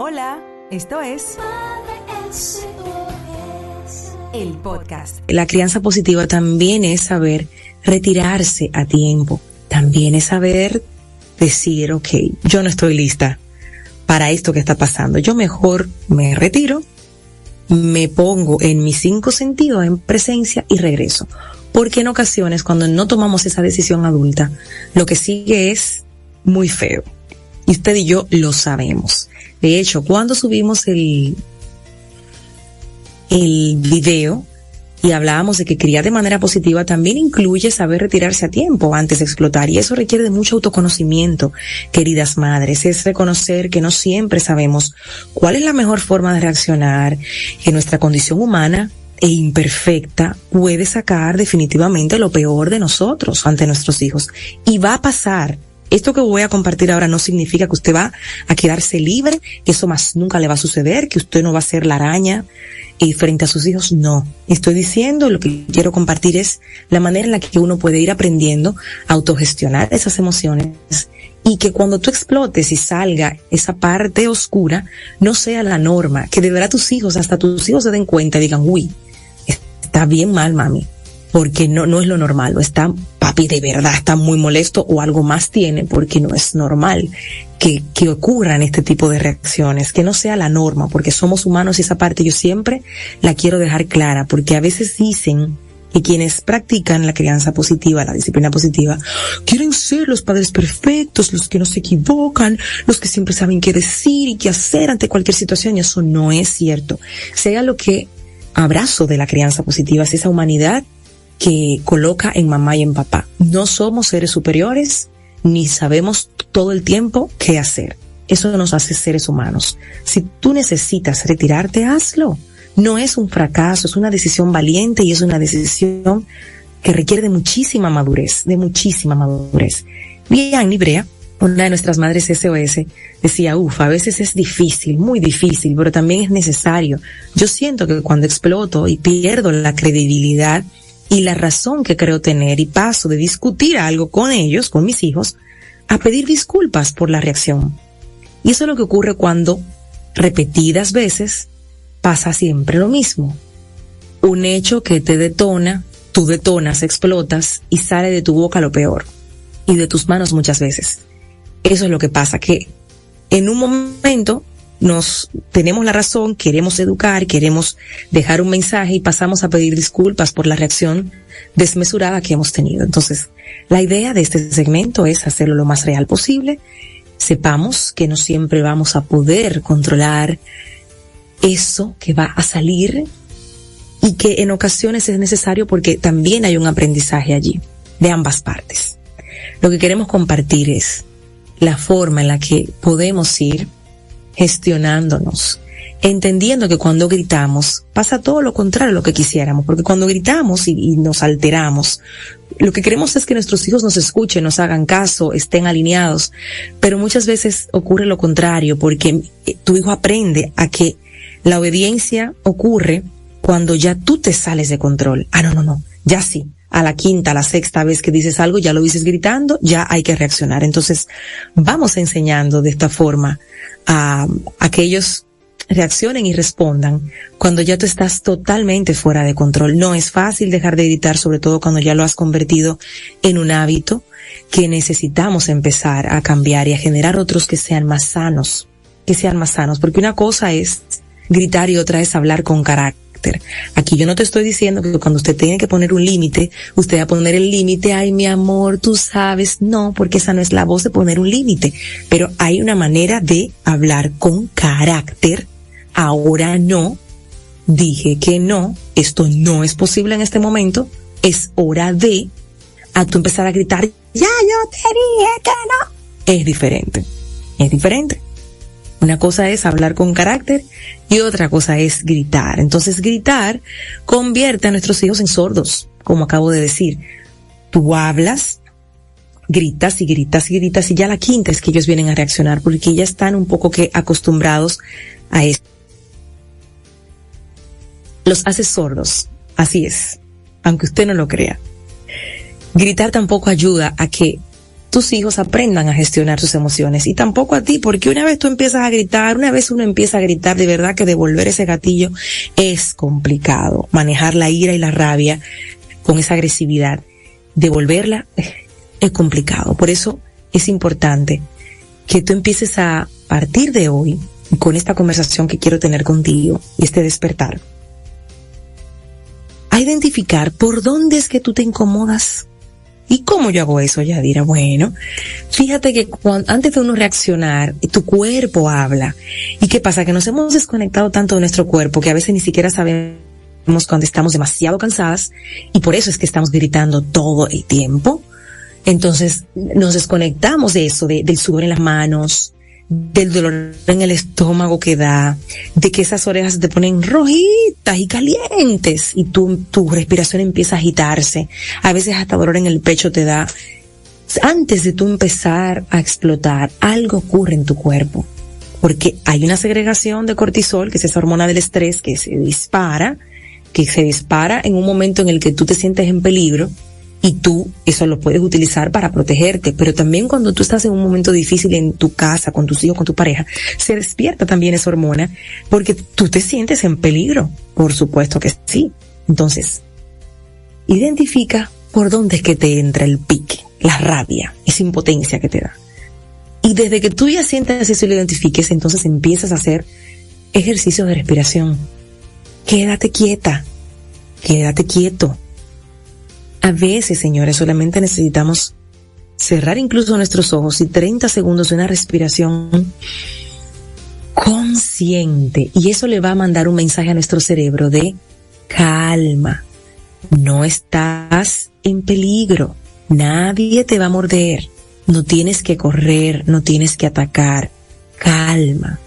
Hola, esto es el podcast. La crianza positiva también es saber retirarse a tiempo. También es saber decir, ok, yo no estoy lista para esto que está pasando. Yo mejor me retiro, me pongo en mis cinco sentidos en presencia y regreso. Porque en ocasiones cuando no tomamos esa decisión adulta, lo que sigue es muy feo. Y usted y yo lo sabemos. De hecho, cuando subimos el, el video y hablábamos de que criar de manera positiva también incluye saber retirarse a tiempo antes de explotar. Y eso requiere de mucho autoconocimiento, queridas madres, es reconocer que no siempre sabemos cuál es la mejor forma de reaccionar, que nuestra condición humana e imperfecta puede sacar definitivamente lo peor de nosotros ante nuestros hijos. Y va a pasar esto que voy a compartir ahora no significa que usted va a quedarse libre, que eso más nunca le va a suceder, que usted no va a ser la araña y frente a sus hijos. No, estoy diciendo, lo que quiero compartir es la manera en la que uno puede ir aprendiendo a autogestionar esas emociones y que cuando tú explotes y salga esa parte oscura, no sea la norma, que de verdad tus hijos, hasta tus hijos se den cuenta y digan, uy, está bien mal, mami, porque no, no es lo normal, o está papi de verdad está muy molesto o algo más tiene, porque no es normal que, que ocurran este tipo de reacciones, que no sea la norma, porque somos humanos y esa parte yo siempre la quiero dejar clara, porque a veces dicen que quienes practican la crianza positiva, la disciplina positiva, quieren ser los padres perfectos, los que no se equivocan, los que siempre saben qué decir y qué hacer ante cualquier situación, y eso no es cierto. Sea lo que abrazo de la crianza positiva, es esa humanidad que coloca en mamá y en papá. No somos seres superiores ni sabemos todo el tiempo qué hacer. Eso nos hace seres humanos. Si tú necesitas retirarte, hazlo. No es un fracaso, es una decisión valiente y es una decisión que requiere de muchísima madurez, de muchísima madurez. Bien, Librea, una de nuestras madres SOS, decía, uff, a veces es difícil, muy difícil, pero también es necesario. Yo siento que cuando exploto y pierdo la credibilidad y la razón que creo tener y paso de discutir algo con ellos, con mis hijos, a pedir disculpas por la reacción. Y eso es lo que ocurre cuando repetidas veces pasa siempre lo mismo. Un hecho que te detona, tú detonas, explotas y sale de tu boca lo peor. Y de tus manos muchas veces. Eso es lo que pasa, que en un momento nos tenemos la razón, queremos educar, queremos dejar un mensaje y pasamos a pedir disculpas por la reacción desmesurada que hemos tenido. Entonces, la idea de este segmento es hacerlo lo más real posible. Sepamos que no siempre vamos a poder controlar eso que va a salir y que en ocasiones es necesario porque también hay un aprendizaje allí de ambas partes. Lo que queremos compartir es la forma en la que podemos ir gestionándonos, entendiendo que cuando gritamos pasa todo lo contrario a lo que quisiéramos, porque cuando gritamos y, nos alteramos, lo que queremos es que nuestros hijos nos escuchen, nos hagan caso, estén alineados, pero muchas veces ocurre lo contrario, porque eh, tu hijo aprende a que la obediencia ocurre cuando ya tú te sales de control. Ah, no, no, no, ya sí. A la quinta, a la sexta vez que dices algo, ya lo dices gritando, ya hay que reaccionar. Entonces, vamos enseñando de esta forma a, que ellos reaccionen y respondan cuando ya tú estás totalmente fuera de control. No es fácil dejar de editar, sobre todo cuando ya lo has convertido en un hábito que necesitamos empezar a cambiar y a generar otros que sean más sanos, que sean más sanos, porque una cosa es gritar y otra es hablar con carácter. Aquí yo no te estoy diciendo que cuando usted tiene que poner un límite, usted va a poner el límite, ay mi amor, tú sabes, no, porque esa no es la voz de poner un límite, pero hay una manera de hablar con carácter, ahora no, dije que no, esto no es posible en este momento, es hora de, a tú empezar a gritar, ya yo te dije que no, es diferente, es diferente. Una cosa es hablar con carácter y otra cosa es gritar. Entonces gritar convierte a nuestros hijos en sordos, como acabo de decir. Tú hablas, gritas y gritas y gritas y ya la quinta es que ellos vienen a reaccionar porque ya están un poco que acostumbrados a eso. Los hace sordos, así es, aunque usted no lo crea. Gritar tampoco ayuda a que tus hijos aprendan a gestionar sus emociones y tampoco a ti, porque una vez tú empiezas a gritar, una vez uno empieza a gritar, de verdad que devolver ese gatillo es complicado. Manejar la ira y la rabia con esa agresividad, devolverla es complicado. Por eso es importante que tú empieces a partir de hoy, con esta conversación que quiero tener contigo y este despertar, a identificar por dónde es que tú te incomodas ¿Y cómo yo hago eso, Yadira? Bueno, fíjate que antes de uno reaccionar, tu cuerpo habla. ¿Y qué pasa? Que nos hemos desconectado tanto de nuestro cuerpo que a veces ni siquiera sabemos cuando estamos demasiado cansadas y por eso es que estamos gritando todo el tiempo. Entonces nos desconectamos de eso, de, del sudor en las manos, del dolor en el estómago que da, de que esas orejas te ponen rojitas y calientes y tu, tu respiración empieza a agitarse. A veces hasta dolor en el pecho te da. Antes de tú empezar a explotar, algo ocurre en tu cuerpo. Porque hay una segregación de cortisol, que es esa hormona del estrés que se dispara, que se dispara en un momento en el que tú te sientes en peligro y tú eso lo puedes utilizar para protegerte, pero también cuando tú estás en un momento difícil en tu casa, con tus hijos, con tu pareja, se despierta también esa hormona porque tú te sientes en peligro, por supuesto que sí. Entonces, identifica por dónde es que te entra el pique, la rabia, esa impotencia que te da. Y desde que tú ya sientas eso y lo identifiques, entonces empiezas a hacer ejercicios de respiración. Quédate quieta, quédate quieto a veces, señores, solamente necesitamos cerrar incluso nuestros ojos y 30 segundos de una respiración consciente. Y eso le va a mandar un mensaje a nuestro cerebro de calma. No estás en peligro. Nadie te va a morder. No tienes que correr, no tienes que atacar. Calma.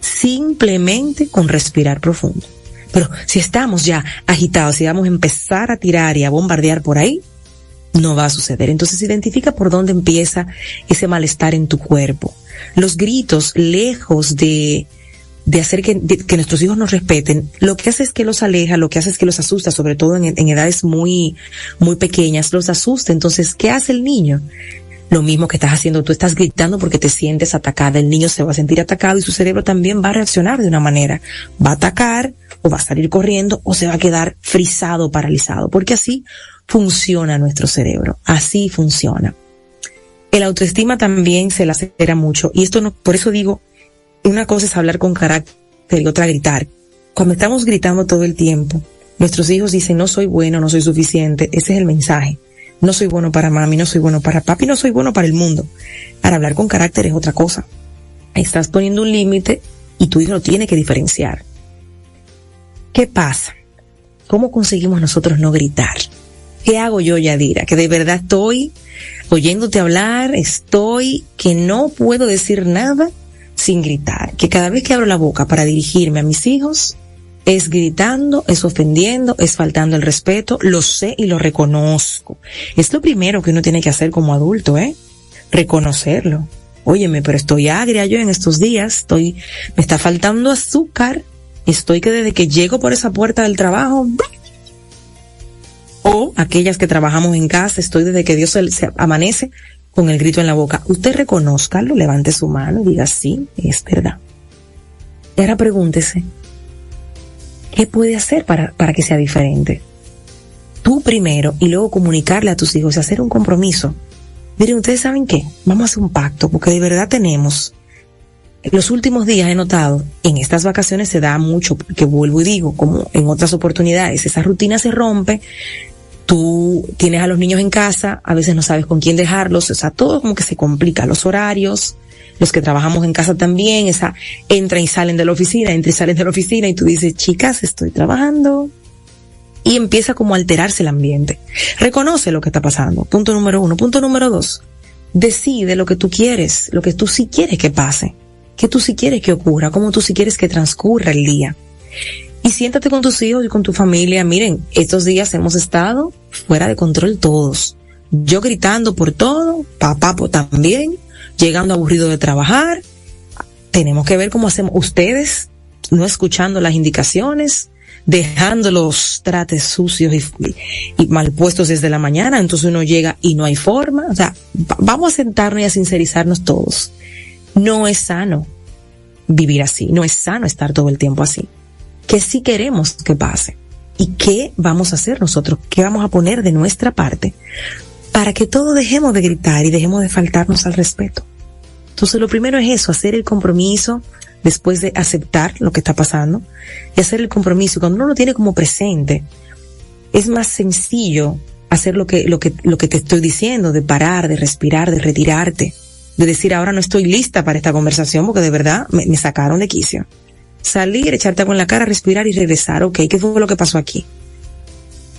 Simplemente con respirar profundo. Pero si estamos ya agitados, si vamos a empezar a tirar y a bombardear por ahí, no va a suceder. Entonces identifica por dónde empieza ese malestar en tu cuerpo. Los gritos, lejos de, de hacer que, que nuestros hijos nos respeten, lo que hace es que los aleja, lo que hace es que los asusta, sobre todo en edades muy, muy pequeñas, los asusta. Entonces, ¿qué hace el niño? Lo mismo que estás haciendo, tú estás gritando porque te sientes atacada, el niño se va a sentir atacado y su cerebro también va a reaccionar de una manera. Va a atacar, o va a salir corriendo o se va a quedar frisado, paralizado, porque así funciona nuestro cerebro, así funciona. El autoestima también se la acelera mucho y esto no, por eso digo, una cosa es hablar con carácter y otra gritar. Cuando estamos gritando todo el tiempo, nuestros hijos dicen no soy bueno, no soy suficiente, ese es el mensaje. No soy bueno para mami, no soy bueno para papi, no soy bueno para el mundo. Para hablar con carácter es otra cosa. Estás poniendo un límite y tu hijo lo tiene que diferenciar. ¿Qué pasa? ¿Cómo conseguimos nosotros no gritar? ¿Qué hago yo, Yadira? Que de verdad estoy oyéndote hablar, estoy que no puedo decir nada sin gritar. Que cada vez que abro la boca para dirigirme a mis hijos, es gritando, es ofendiendo, es faltando el respeto, lo sé y lo reconozco. Es lo primero que uno tiene que hacer como adulto, ¿eh? Reconocerlo. Óyeme, pero estoy agria yo en estos días, estoy, me está faltando azúcar, estoy que desde que llego por esa puerta del trabajo, o aquellas que trabajamos en casa, estoy desde que Dios se, amanece con el grito en la boca. Usted reconozcalo, levante su mano y diga sí, es verdad. Y ahora pregúntese, ¿qué puede hacer para, para que sea diferente? Tú primero y luego comunicarle a tus hijos y hacer un compromiso. Miren, ustedes saben qué, vamos a hacer un pacto porque de verdad tenemos los últimos días he notado, en estas vacaciones se da mucho, que vuelvo y digo, como en otras oportunidades, esa rutina se rompe, tú tienes a los niños en casa, a veces no sabes con quién dejarlos, o sea, todo como que se complica, los horarios, los que trabajamos en casa también, esa, entran y salen de la oficina, entran y salen de la oficina y tú dices, chicas, estoy trabajando. Y empieza como a alterarse el ambiente. Reconoce lo que está pasando. Punto número uno. Punto número dos. Decide lo que tú quieres, lo que tú sí quieres que pase qué tú sí quieres que ocurra, cómo tú sí quieres que transcurra el día. Y siéntate con tus hijos y con tu familia. Miren, estos días hemos estado fuera de control todos. Yo gritando por todo, papá también, llegando aburrido de trabajar. Tenemos que ver cómo hacemos ustedes, no escuchando las indicaciones, dejando los trates sucios y, y, mal puestos desde la mañana, entonces uno llega y no hay forma. O sea, vamos a sentarnos y a sincerizarnos todos. No es sano vivir así, no es sano estar todo el tiempo así. ¿Qué sí queremos que pase? ¿Y qué vamos a hacer nosotros? ¿Qué vamos a poner de nuestra parte para que todos dejemos de gritar y dejemos de faltarnos al respeto? Entonces lo primero es eso, hacer el compromiso después de aceptar lo que está pasando y hacer el compromiso. Cuando uno lo tiene como presente, es más sencillo hacer lo que, lo que, lo que te estoy diciendo, de parar, de respirar, de retirarte, de decir ahora no estoy lista para esta conversación porque de verdad me, sacaron de quicio. Salir, echarte con la cara, respirar y regresar. Ok, ¿qué fue lo que pasó aquí?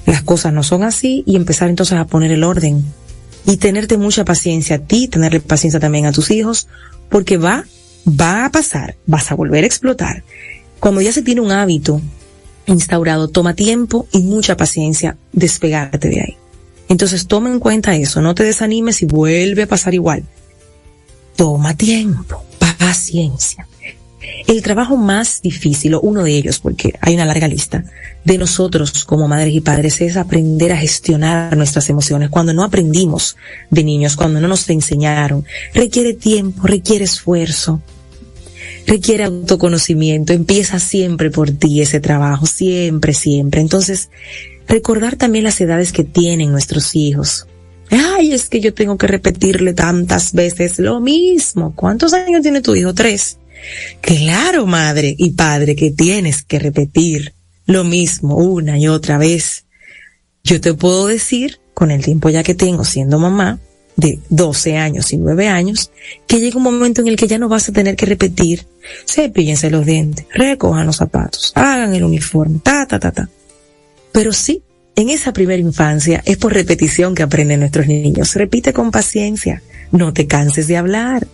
Las cosas no son así y empezar entonces a poner el orden y tenerte mucha paciencia a ti, tenerle paciencia también a tus hijos, porque va, va a pasar, vas a volver a explotar. Cuando ya se tiene un hábito instaurado, toma tiempo y mucha paciencia despegarte de ahí. Entonces toma en cuenta eso, no te desanimes y vuelve a pasar igual. Toma tiempo, paciencia. El trabajo más difícil, o uno de ellos, porque hay una larga lista, de nosotros como madres y padres es aprender a gestionar nuestras emociones. Cuando no aprendimos de niños, cuando no nos enseñaron, requiere tiempo, requiere esfuerzo, requiere autoconocimiento. Empieza siempre por ti ese trabajo, siempre, siempre. Entonces, recordar también las edades que tienen nuestros hijos. Ay, es que yo tengo que repetirle tantas veces lo mismo. ¿Cuántos años tiene tu hijo? Tres. Claro, madre y padre, que tienes que repetir lo mismo una y otra vez. Yo te puedo decir, con el tiempo ya que tengo siendo mamá, de 12 años y 9 años, que llega un momento en el que ya no vas a tener que repetir, cepillense los dientes, recojan los zapatos, hagan el uniforme, ta, ta, ta, ta. Pero sí, en esa primera infancia es por repetición que aprenden nuestros niños. Repite con paciencia, no te canses de hablar,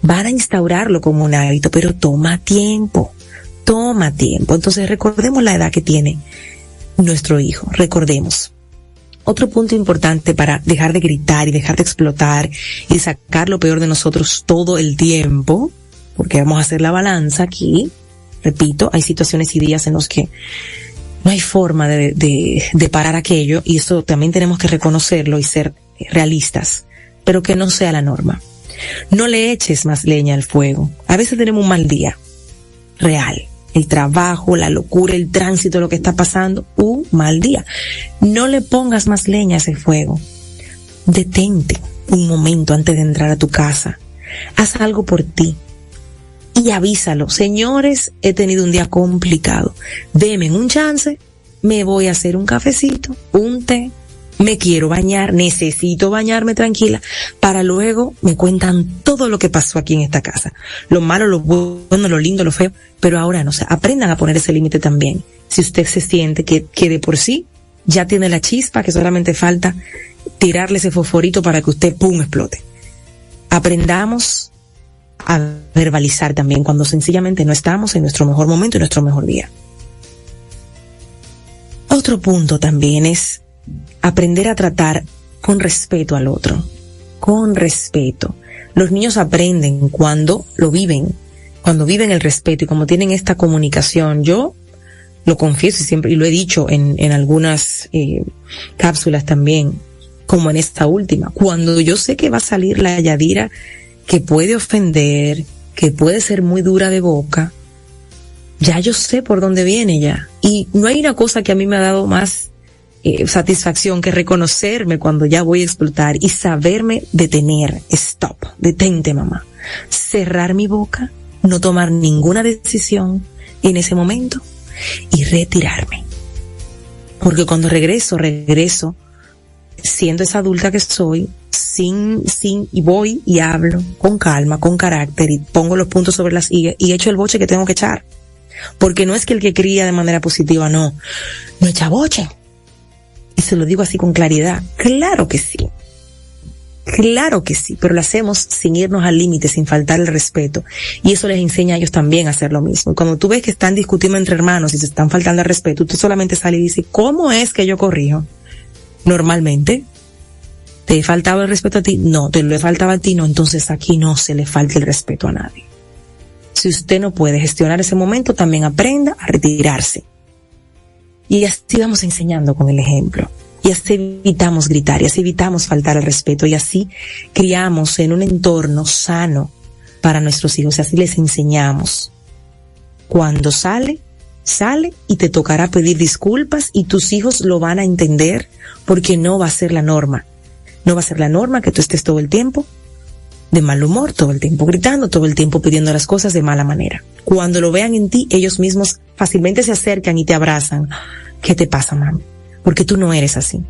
van a instaurarlo como un hábito, pero toma tiempo, toma tiempo. Entonces recordemos la edad que tiene nuestro hijo, recordemos. Otro punto importante para dejar de gritar y dejar de explotar y sacar lo peor de nosotros todo el tiempo, porque vamos a hacer la balanza aquí, repito, hay situaciones y días en los que no hay forma de, de, de parar aquello y eso también tenemos que reconocerlo y ser realistas, pero que no sea la norma. No le eches más leña al fuego. A veces tenemos un mal día. Real. El trabajo, la locura, el tránsito, lo que está pasando, un mal día. No le pongas más leña a ese fuego. Detente un momento antes de entrar a tu casa. Haz algo por ti. Y avísalo. Señores, he tenido un día complicado. Deme un chance. Me voy a hacer un cafecito, un té, me quiero bañar, necesito bañarme tranquila, para luego me cuentan todo lo que pasó aquí en esta casa. Lo malo, lo bueno, lo lindo, lo feo, pero ahora no, sé, aprendan a poner ese límite también. Si usted se siente que, que de por sí ya tiene la chispa, que solamente falta tirarle ese fosforito para que usted, pum, explote. Aprendamos a verbalizar también cuando sencillamente no estamos en nuestro mejor momento y nuestro mejor día. Otro punto también es aprender a tratar con respeto al otro, con respeto. Los niños aprenden cuando lo viven, cuando viven el respeto y como tienen esta comunicación. Yo lo confieso y siempre, y lo he dicho en, en algunas eh, cápsulas también, como en esta última, cuando yo sé que va a salir la Yadira que puede ofender, que puede ser muy dura de boca, ya yo sé por dónde viene ya. Y no hay una cosa que a mí me ha dado más eh, satisfacción que reconocerme cuando ya voy a explotar y saberme detener. Stop, detente mamá. Cerrar mi boca, no tomar ninguna decisión en ese momento y retirarme. Porque cuando regreso, regreso siendo esa adulta que soy, sin, sin, y voy y hablo con calma, con carácter y pongo los puntos sobre las y, y echo el boche que tengo que echar. Porque no es que el que cría de manera positiva, no, no echa boche y se lo digo así con claridad, claro que sí. Claro que sí, pero lo hacemos sin irnos al límite, sin faltar el respeto. Y eso les enseña a ellos también a hacer lo mismo. cuando tú ves que están discutiendo entre hermanos y se están faltando el respeto, tú solamente sales y dices, ¿cómo es que yo corrijo? Normalmente, ¿te he faltado el respeto a ti? No, te lo he faltado a ti, no. Entonces aquí no se le falta el respeto a nadie. Si usted no puede gestionar ese momento, también aprenda a retirarse Y así vamos enseñando con el ejemplo. Y así evitamos gritar, y así evitamos faltar al respeto, y así criamos en un entorno sano para nuestros hijos, y así les enseñamos. Cuando sale, sale y te tocará pedir disculpas y tus hijos lo van a entender porque no va a ser la norma. No va a ser la norma que tú estés todo el tiempo de mal humor, todo el tiempo gritando, todo el tiempo pidiendo las cosas de mala manera. Cuando lo vean en ti, ellos mismos fácilmente se acercan y te abrazan. ¿Qué te pasa, mami? Porque tú no eres así.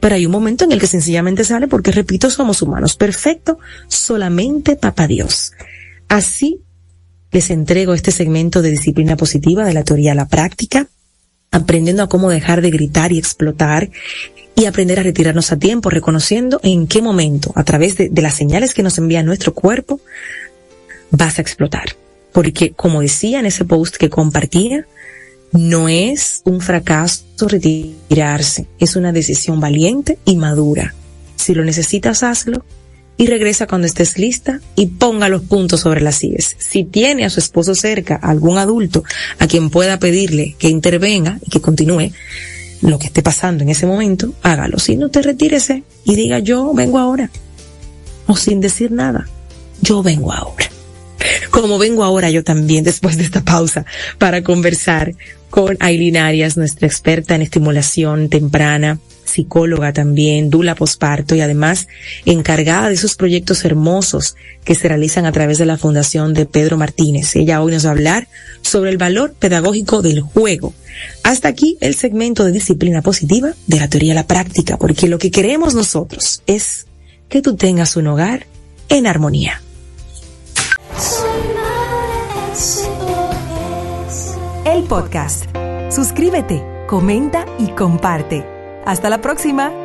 Pero hay un momento en el que sencillamente sale porque, repito, somos humanos. Perfecto, solamente papá Dios. Así les entrego este segmento de disciplina positiva de la teoría a la práctica, aprendiendo a cómo dejar de gritar y explotar y aprender a retirarnos a tiempo, reconociendo en qué momento, a través de, las señales que nos envía nuestro cuerpo, vas a explotar. Porque, como decía en ese post que compartía, no es un fracaso retirarse, es una decisión valiente y madura. Si lo necesitas, hazlo y regresa cuando estés lista y ponga los puntos sobre las IES. Si tiene a su esposo cerca, algún adulto a quien pueda pedirle que intervenga y que continúe lo que esté pasando en ese momento, hágalo. Si no te retírese y diga yo vengo ahora. O sin decir nada, yo vengo ahora. Como vengo ahora yo también después de esta pausa para conversar con Aileen Arias, nuestra experta en estimulación temprana, psicóloga también, dula posparto y además encargada de esos proyectos hermosos que se realizan a través de la Fundación de Pedro Martínez. Ella hoy nos va a hablar sobre el valor pedagógico del juego. Hasta aquí el segmento de disciplina positiva de la teoría a la práctica, porque lo que queremos nosotros es que tú tengas un hogar en armonía. El podcast. Suscríbete, comenta y comparte. Hasta la próxima.